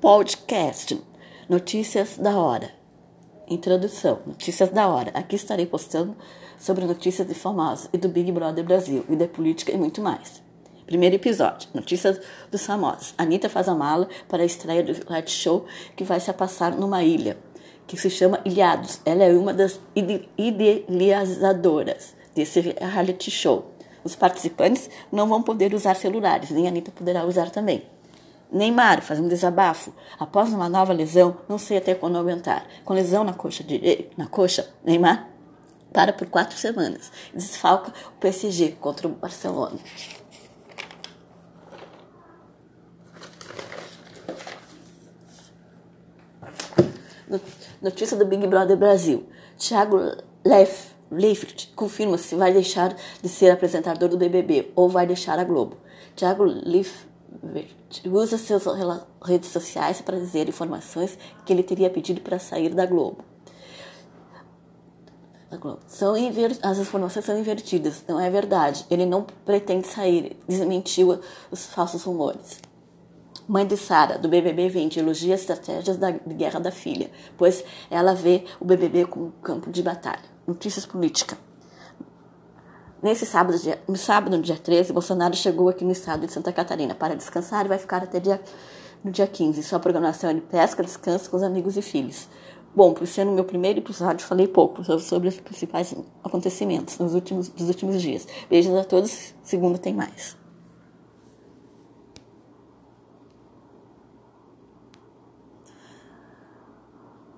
podcast Notícias da Hora. Introdução: Notícias da Hora. Aqui estarei postando sobre notícias de famosos e do Big Brother Brasil e da política e muito mais. Primeiro episódio: Notícias dos famosos. Anitta faz a mala para a estreia do reality show que vai se passar numa ilha, que se chama Ilhados. Ela é uma das idealizadoras desse reality show. Os participantes não vão poder usar celulares, nem a Anitta poderá usar também. Neymar faz um desabafo. Após uma nova lesão, não sei até quando aguentar. Com lesão na coxa, na coxa Neymar para por quatro semanas. Desfalca o PSG contra o Barcelona. Notícia do Big Brother Brasil. Thiago Leif, Leifert confirma se vai deixar de ser apresentador do BBB ou vai deixar a Globo. Thiago Leifert usa suas redes sociais para dizer informações que ele teria pedido para sair da Globo. São As informações são invertidas, não é verdade. Ele não pretende sair, desmentiu os falsos rumores. Mãe de Sara, do BBB 20, elogia as estratégias da guerra da filha, pois ela vê o BBB como campo de batalha. Notícias políticas. Nesse sábado, dia, no sábado, dia 13, Bolsonaro chegou aqui no estado de Santa Catarina para descansar e vai ficar até dia, no dia 15. Sua programação é de pesca, descanso com os amigos e filhos. Bom, por ser no meu primeiro episódio, falei pouco sobre os principais acontecimentos nos últimos, dos últimos dias. Beijos a todos. Segunda tem mais.